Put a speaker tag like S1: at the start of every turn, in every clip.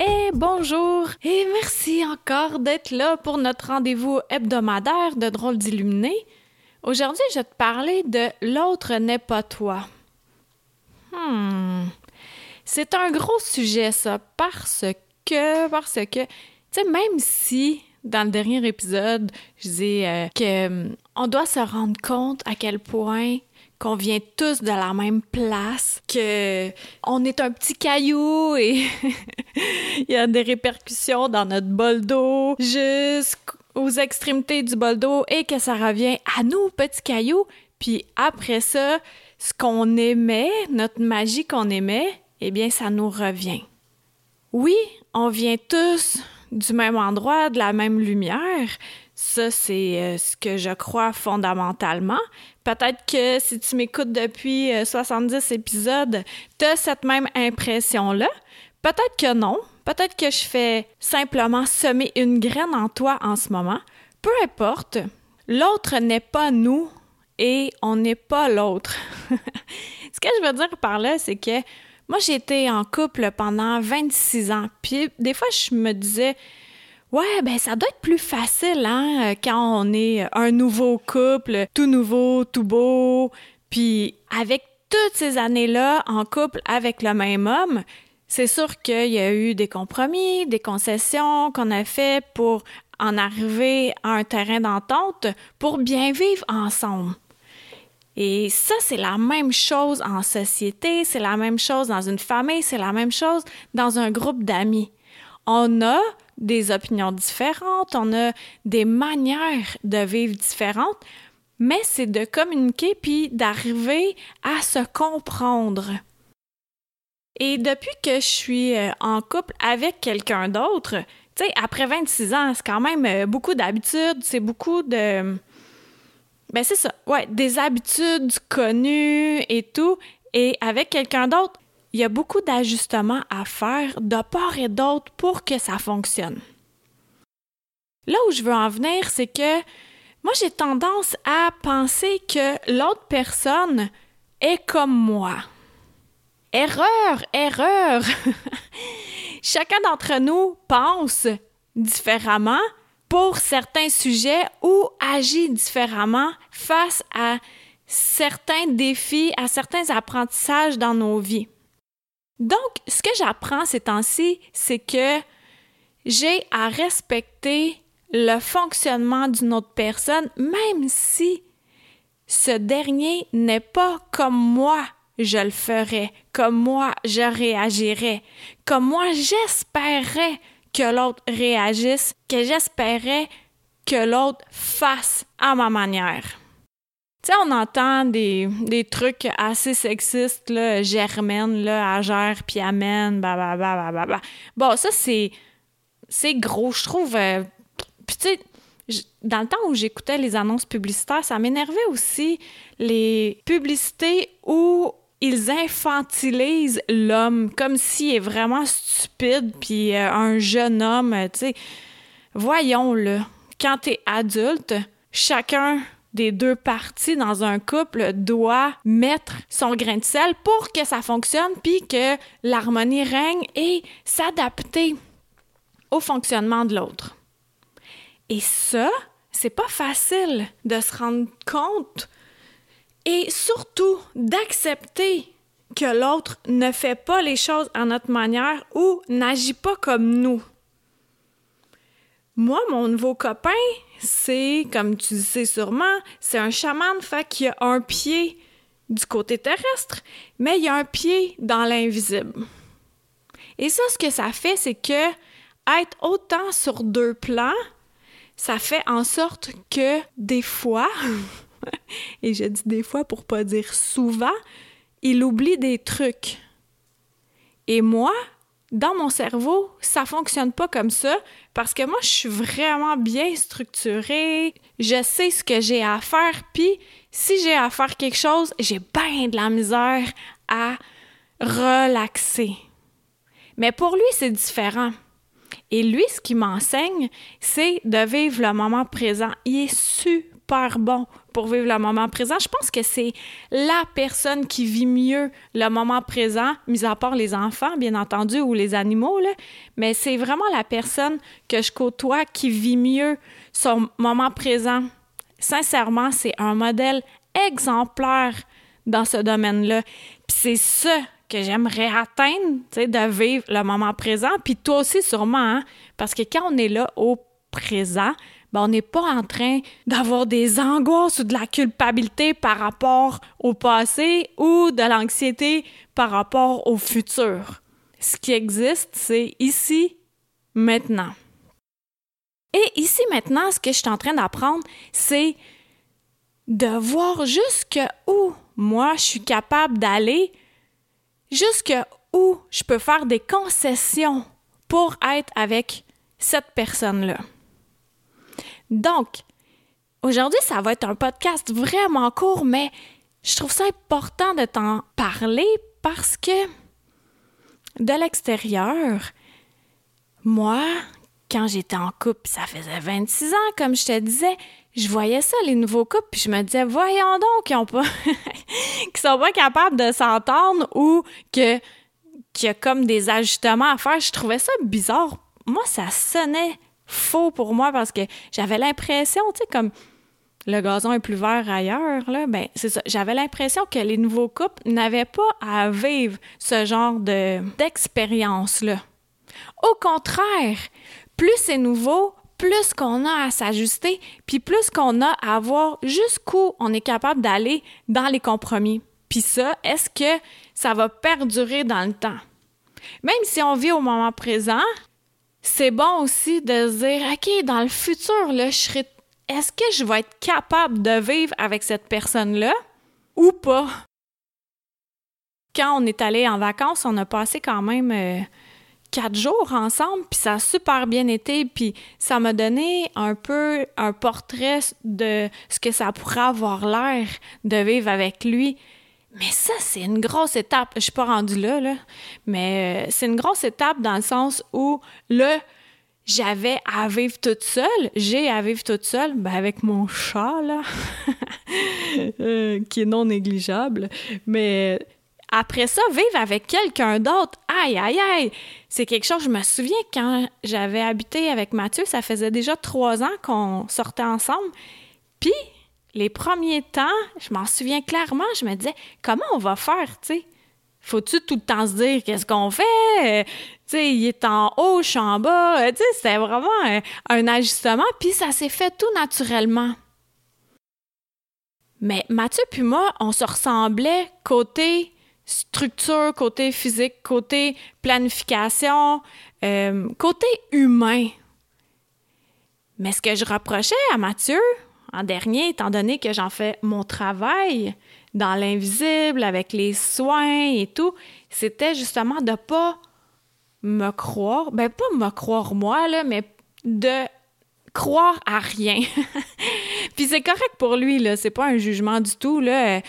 S1: Et bonjour et merci encore d'être là pour notre rendez-vous hebdomadaire de Drôles d'illuminé. Aujourd'hui, je vais te parler de L'autre n'est pas toi. Hmm. C'est un gros sujet, ça, parce que, parce que, tu sais, même si dans le dernier épisode, je disais euh, que hum, on doit se rendre compte à quel point qu'on vient tous de la même place, que on est un petit caillou et il y a des répercussions dans notre bol d'eau jusqu'aux extrémités du bol d'eau et que ça revient à nous, petits cailloux. Puis après ça, ce qu'on aimait, notre magie qu'on aimait, eh bien, ça nous revient. Oui, on vient tous du même endroit, de la même lumière. Ça, c'est euh, ce que je crois fondamentalement. Peut-être que si tu m'écoutes depuis 70 euh, épisodes, tu as cette même impression-là. Peut-être que non. Peut-être que je fais simplement semer une graine en toi en ce moment. Peu importe. L'autre n'est pas nous et on n'est pas l'autre. ce que je veux dire par là, c'est que moi, j'ai été en couple pendant 26 ans. Puis des fois, je me disais, ouais, ben ça doit être plus facile, hein, quand on est un nouveau couple, tout nouveau, tout beau. Puis avec toutes ces années-là en couple avec le même homme, c'est sûr qu'il y a eu des compromis, des concessions qu'on a fait pour en arriver à un terrain d'entente pour bien vivre ensemble. Et ça, c'est la même chose en société, c'est la même chose dans une famille, c'est la même chose dans un groupe d'amis. On a des opinions différentes, on a des manières de vivre différentes, mais c'est de communiquer puis d'arriver à se comprendre. Et depuis que je suis euh, en couple avec quelqu'un d'autre, tu sais, après 26 ans, c'est quand même euh, beaucoup d'habitudes, c'est beaucoup de ben c'est ça. Ouais, des habitudes connues et tout. Et avec quelqu'un d'autre, il y a beaucoup d'ajustements à faire de part et d'autre pour que ça fonctionne. Là où je veux en venir, c'est que moi, j'ai tendance à penser que l'autre personne est comme moi. Erreur, erreur. Chacun d'entre nous pense différemment, pour certains sujets ou agit différemment face à certains défis, à certains apprentissages dans nos vies. Donc, ce que j'apprends ces temps-ci, c'est que j'ai à respecter le fonctionnement d'une autre personne, même si ce dernier n'est pas comme moi je le ferais, comme moi je réagirais, comme moi j'espérais que l'autre réagisse, que j'espérais que l'autre fasse à ma manière. Tu sais, on entend des, des, trucs assez sexistes, là, Germaine, là, agère, puis amène, bah, bah, bah, bah, bah, Bon, ça, c'est, c'est gros, je trouve. Euh, puis tu sais, dans le temps où j'écoutais les annonces publicitaires, ça m'énervait aussi les publicités où ils infantilisent l'homme comme s'il est vraiment stupide, puis euh, un jeune homme, tu sais. Voyons-le. Quand t'es adulte, chacun des deux parties dans un couple doit mettre son grain de sel pour que ça fonctionne, puis que l'harmonie règne et s'adapter au fonctionnement de l'autre. Et ça, c'est pas facile de se rendre compte et surtout d'accepter que l'autre ne fait pas les choses à notre manière ou n'agit pas comme nous. Moi, mon nouveau copain, c'est, comme tu sais sûrement, c'est un chaman, fait qu'il a un pied du côté terrestre, mais il a un pied dans l'invisible. Et ça, ce que ça fait, c'est que être autant sur deux plans, ça fait en sorte que des fois, et je dis des fois pour pas dire souvent, il oublie des trucs. Et moi, dans mon cerveau, ça fonctionne pas comme ça parce que moi, je suis vraiment bien structurée. Je sais ce que j'ai à faire. Puis, si j'ai à faire quelque chose, j'ai bien de la misère à relaxer. Mais pour lui, c'est différent. Et lui, ce qu'il m'enseigne, c'est de vivre le moment présent. Il est super bon pour vivre le moment présent. Je pense que c'est la personne qui vit mieux le moment présent, mis à part les enfants, bien entendu, ou les animaux, mais c'est vraiment la personne que je côtoie qui vit mieux son moment présent. Sincèrement, c'est un modèle exemplaire dans ce domaine-là. Puis c'est ça que j'aimerais atteindre, de vivre le moment présent. Puis toi aussi, sûrement, hein? parce que quand on est là au présent, ben on n'est pas en train d'avoir des angoisses ou de la culpabilité par rapport au passé ou de l'anxiété par rapport au futur. Ce qui existe, c'est ici, maintenant. Et ici, maintenant, ce que je suis en train d'apprendre, c'est de voir jusqu'où moi je suis capable d'aller jusqu'où je peux faire des concessions pour être avec cette personne-là. Donc, aujourd'hui, ça va être un podcast vraiment court, mais je trouve ça important de t'en parler parce que de l'extérieur, moi, quand j'étais en couple, ça faisait 26 ans, comme je te disais, je voyais ça, les nouveaux couples, puis je me disais, voyons donc, qu'ils ont pas, qu'ils sont pas capables de s'entendre ou que qu'il y a comme des ajustements à faire. Je trouvais ça bizarre. Moi, ça sonnait faux pour moi parce que j'avais l'impression, tu sais, comme le gazon est plus vert ailleurs, là, ben c'est ça. J'avais l'impression que les nouveaux couples n'avaient pas à vivre ce genre de d'expérience-là. Au contraire, plus c'est nouveau, plus qu'on a à s'ajuster, puis plus qu'on a à voir jusqu'où on est capable d'aller dans les compromis. Puis ça, est-ce que ça va perdurer dans le temps? Même si on vit au moment présent, c'est bon aussi de se dire, OK, dans le futur, là, je est-ce que je vais être capable de vivre avec cette personne-là ou pas? Quand on est allé en vacances, on a passé quand même euh, quatre jours ensemble, puis ça a super bien été, puis ça m'a donné un peu un portrait de ce que ça pourrait avoir l'air de vivre avec lui. Mais ça, c'est une grosse étape. Je suis pas rendue là, là. Mais euh, c'est une grosse étape dans le sens où là, j'avais à vivre toute seule. J'ai à vivre toute seule, ben avec mon chat, là, euh, qui est non négligeable. Mais après ça, vivre avec quelqu'un d'autre, aïe, aïe, aïe, c'est quelque chose, je me souviens quand j'avais habité avec Mathieu, ça faisait déjà trois ans qu'on sortait ensemble. Puis, les premiers temps, je m'en souviens clairement, je me disais, comment on va faire, tu sais? Faut-tu tout le temps se dire qu'est-ce qu'on fait? Euh, tu sais, il est en haut, je suis en bas. Euh, c'était vraiment un, un ajustement. Puis ça s'est fait tout naturellement. Mais Mathieu puis moi, on se ressemblait côté structure, côté physique, côté planification, euh, côté humain. Mais ce que je reprochais à Mathieu en dernier, étant donné que j'en fais mon travail dans l'invisible, avec les soins et tout, c'était justement de pas me croire, ben pas me croire moi, là, mais de croire à rien. Puis c'est correct pour lui, là, c'est pas un jugement du tout, là.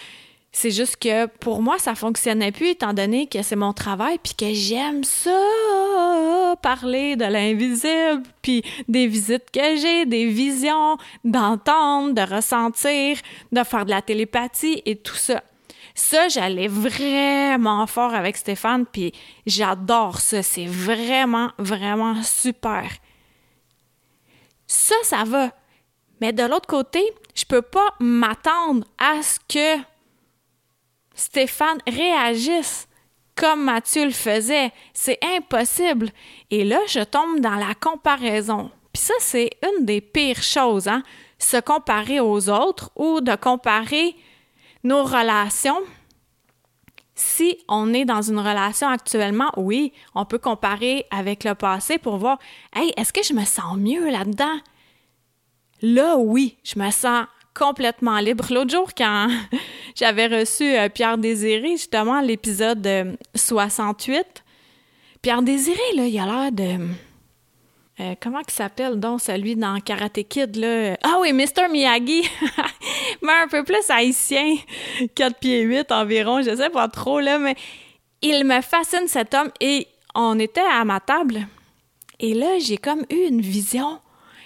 S1: C'est juste que pour moi, ça fonctionnait plus étant donné que c'est mon travail puis que j'aime ça, parler de l'invisible puis des visites que j'ai, des visions, d'entendre, de ressentir, de faire de la télépathie et tout ça. Ça, j'allais vraiment fort avec Stéphane puis j'adore ça. C'est vraiment, vraiment super. Ça, ça va. Mais de l'autre côté, je peux pas m'attendre à ce que Stéphane réagisse comme Mathieu le faisait. C'est impossible. Et là, je tombe dans la comparaison. Puis ça, c'est une des pires choses, hein? Se comparer aux autres ou de comparer nos relations. Si on est dans une relation actuellement, oui, on peut comparer avec le passé pour voir, hey, est-ce que je me sens mieux là-dedans? Là, oui, je me sens complètement libre. L'autre jour, quand j'avais reçu euh, Pierre Désiré, justement, l'épisode 68, euh, Pierre Désiré, là, il a l'air de... Euh, comment il s'appelle donc celui dans Karate Kid là? Ah oui, Mr Miyagi. mais un peu plus haïtien, 4 pieds 8 environ, je sais pas trop là, mais il me fascine cet homme et on était à ma table et là, j'ai comme eu une vision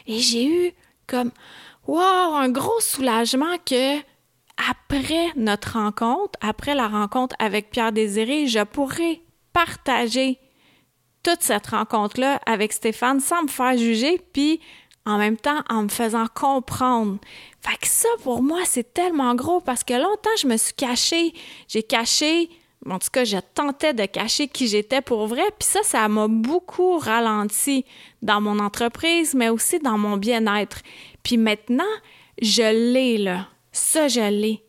S1: et j'ai eu comme wow, un gros soulagement que après notre rencontre, après la rencontre avec Pierre Désiré, je pourrais partager toute cette rencontre-là avec Stéphane sans me faire juger, puis en même temps en me faisant comprendre. Fait que ça, pour moi, c'est tellement gros parce que longtemps, je me suis cachée. J'ai caché, en tout cas, je tentais de cacher qui j'étais pour vrai, puis ça, ça m'a beaucoup ralenti dans mon entreprise, mais aussi dans mon bien-être. Puis maintenant, je l'ai, là. Ça, je l'ai.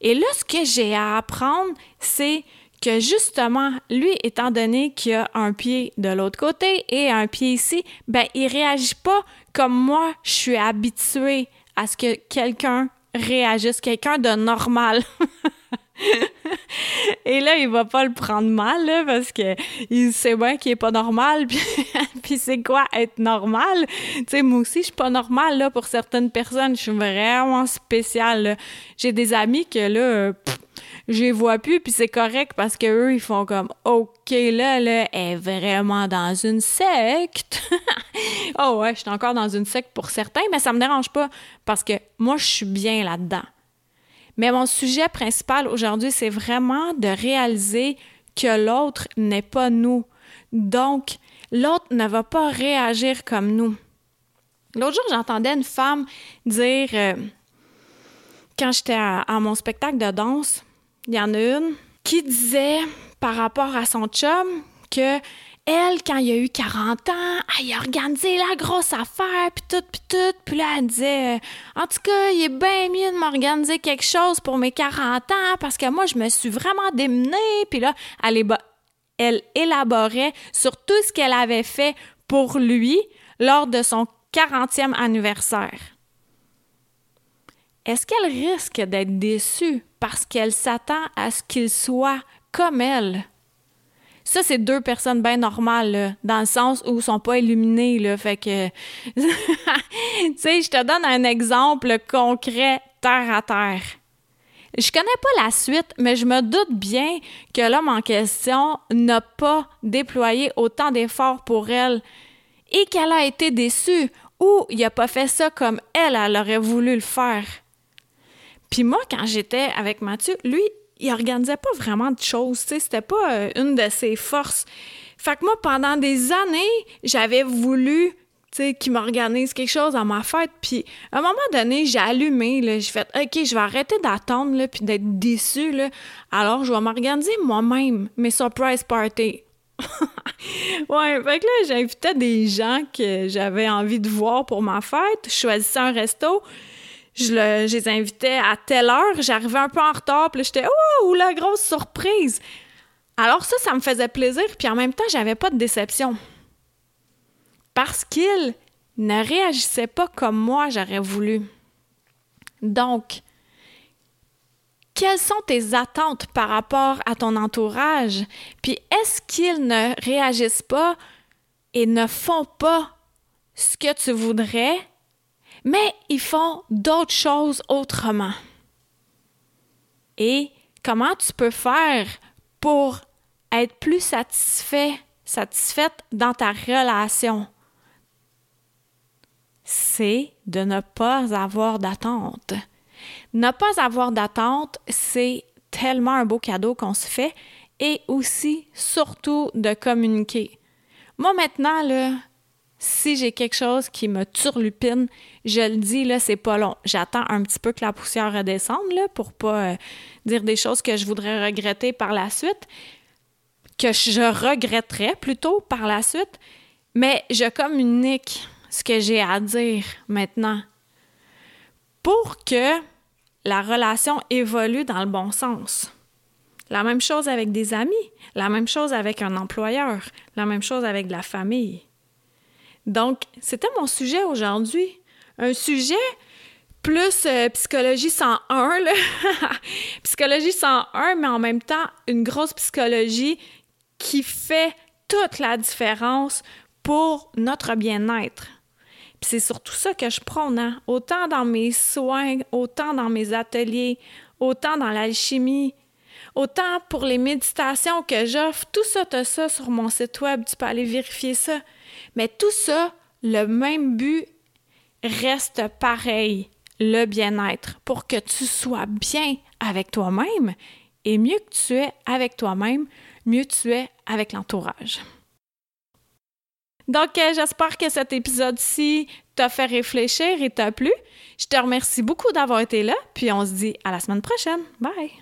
S1: Et là, ce que j'ai à apprendre, c'est que justement, lui, étant donné qu'il a un pied de l'autre côté et un pied ici, ben, il réagit pas comme moi, je suis habituée à ce que quelqu'un réagisse, quelqu'un de normal. Et là, il va pas le prendre mal, parce que il sait bien qu'il est pas normal. Puis, puis c'est quoi être normal? Tu sais, moi aussi, je suis pas normale, là, pour certaines personnes. Je suis vraiment spéciale, J'ai des amis que, là, je les vois plus, puis c'est correct parce que eux ils font comme OK, là, là, elle est vraiment dans une secte. oh ouais, je suis encore dans une secte pour certains, mais ça me dérange pas parce que moi, je suis bien là-dedans. Mais mon sujet principal aujourd'hui, c'est vraiment de réaliser que l'autre n'est pas nous. Donc, l'autre ne va pas réagir comme nous. L'autre jour, j'entendais une femme dire, euh, quand j'étais à, mon spectacle de danse, il y en a une qui disait par rapport à son chum que elle, quand il a eu 40 ans, elle a organisé la grosse affaire, puis tout, puis tout. Puis là, elle disait, euh, en tout cas, il est bien mieux de m'organiser quelque chose pour mes 40 ans, parce que moi, je me suis vraiment démenée. Puis là, elle, elle élaborait sur tout ce qu'elle avait fait pour lui lors de son 40e anniversaire. Est-ce qu'elle risque d'être déçue parce qu'elle s'attend à ce qu'il soit comme elle? Ça, c'est deux personnes bien normales, dans le sens où ils sont pas illuminés, là. Fait que, tu sais, je te donne un exemple concret, terre à terre. Je connais pas la suite, mais je me doute bien que l'homme en question n'a pas déployé autant d'efforts pour elle et qu'elle a été déçue ou il a pas fait ça comme elle, elle aurait voulu le faire. Puis moi, quand j'étais avec Mathieu, lui, il organisait pas vraiment de choses, tu sais, c'était pas euh, une de ses forces. Fait que moi, pendant des années, j'avais voulu, qu'il m'organise quelque chose à ma fête, puis à un moment donné, j'ai allumé, là, j'ai fait « OK, je vais arrêter d'attendre, là, puis d'être déçue, là, alors je vais m'organiser moi-même mes surprise parties. » ouais, fait que là, j'invitais des gens que j'avais envie de voir pour ma fête, je choisissais un resto, je, les invitais à telle heure, j'arrivais un peu en retard, puis j'étais oh la grosse surprise. Alors ça, ça me faisait plaisir, puis en même temps, j'avais pas de déception. Parce qu'ils ne réagissaient pas comme moi j'aurais voulu. Donc, quelles sont tes attentes par rapport à ton entourage? Puis est-ce qu'ils ne réagissent pas et ne font pas ce que tu voudrais? Mais ils font d'autres choses autrement. Et comment tu peux faire pour être plus satisfait, satisfaite dans ta relation? C'est de ne pas avoir d'attente. Ne pas avoir d'attente, c'est tellement un beau cadeau qu'on se fait et aussi, surtout, de communiquer. Moi, maintenant, là, si j'ai quelque chose qui me turlupine, je le dis, là, c'est pas long. J'attends un petit peu que la poussière redescende, là, pour pas euh, dire des choses que je voudrais regretter par la suite, que je regretterais plutôt par la suite, mais je communique ce que j'ai à dire maintenant pour que la relation évolue dans le bon sens. La même chose avec des amis, la même chose avec un employeur, la même chose avec la famille. Donc, c'était mon sujet aujourd'hui. Un sujet plus euh, psychologie 101, là. psychologie 101, mais en même temps, une grosse psychologie qui fait toute la différence pour notre bien-être. c'est surtout ça que je prône, hein. autant dans mes soins, autant dans mes ateliers, autant dans l'alchimie, autant pour les méditations que j'offre. Tout ça, tu as ça sur mon site web, tu peux aller vérifier ça. Mais tout ça, le même but reste pareil, le bien-être, pour que tu sois bien avec toi-même. Et mieux que tu es avec toi-même, mieux tu es avec l'entourage. Donc, euh, j'espère que cet épisode-ci t'a fait réfléchir et t'a plu. Je te remercie beaucoup d'avoir été là, puis on se dit à la semaine prochaine. Bye!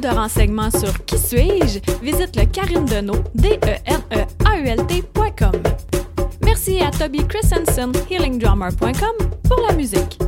S1: De renseignements sur Qui suis-je, visite le Deneau, d e n e a u l Merci à Toby Christensen, healingdrummer.com, pour la musique.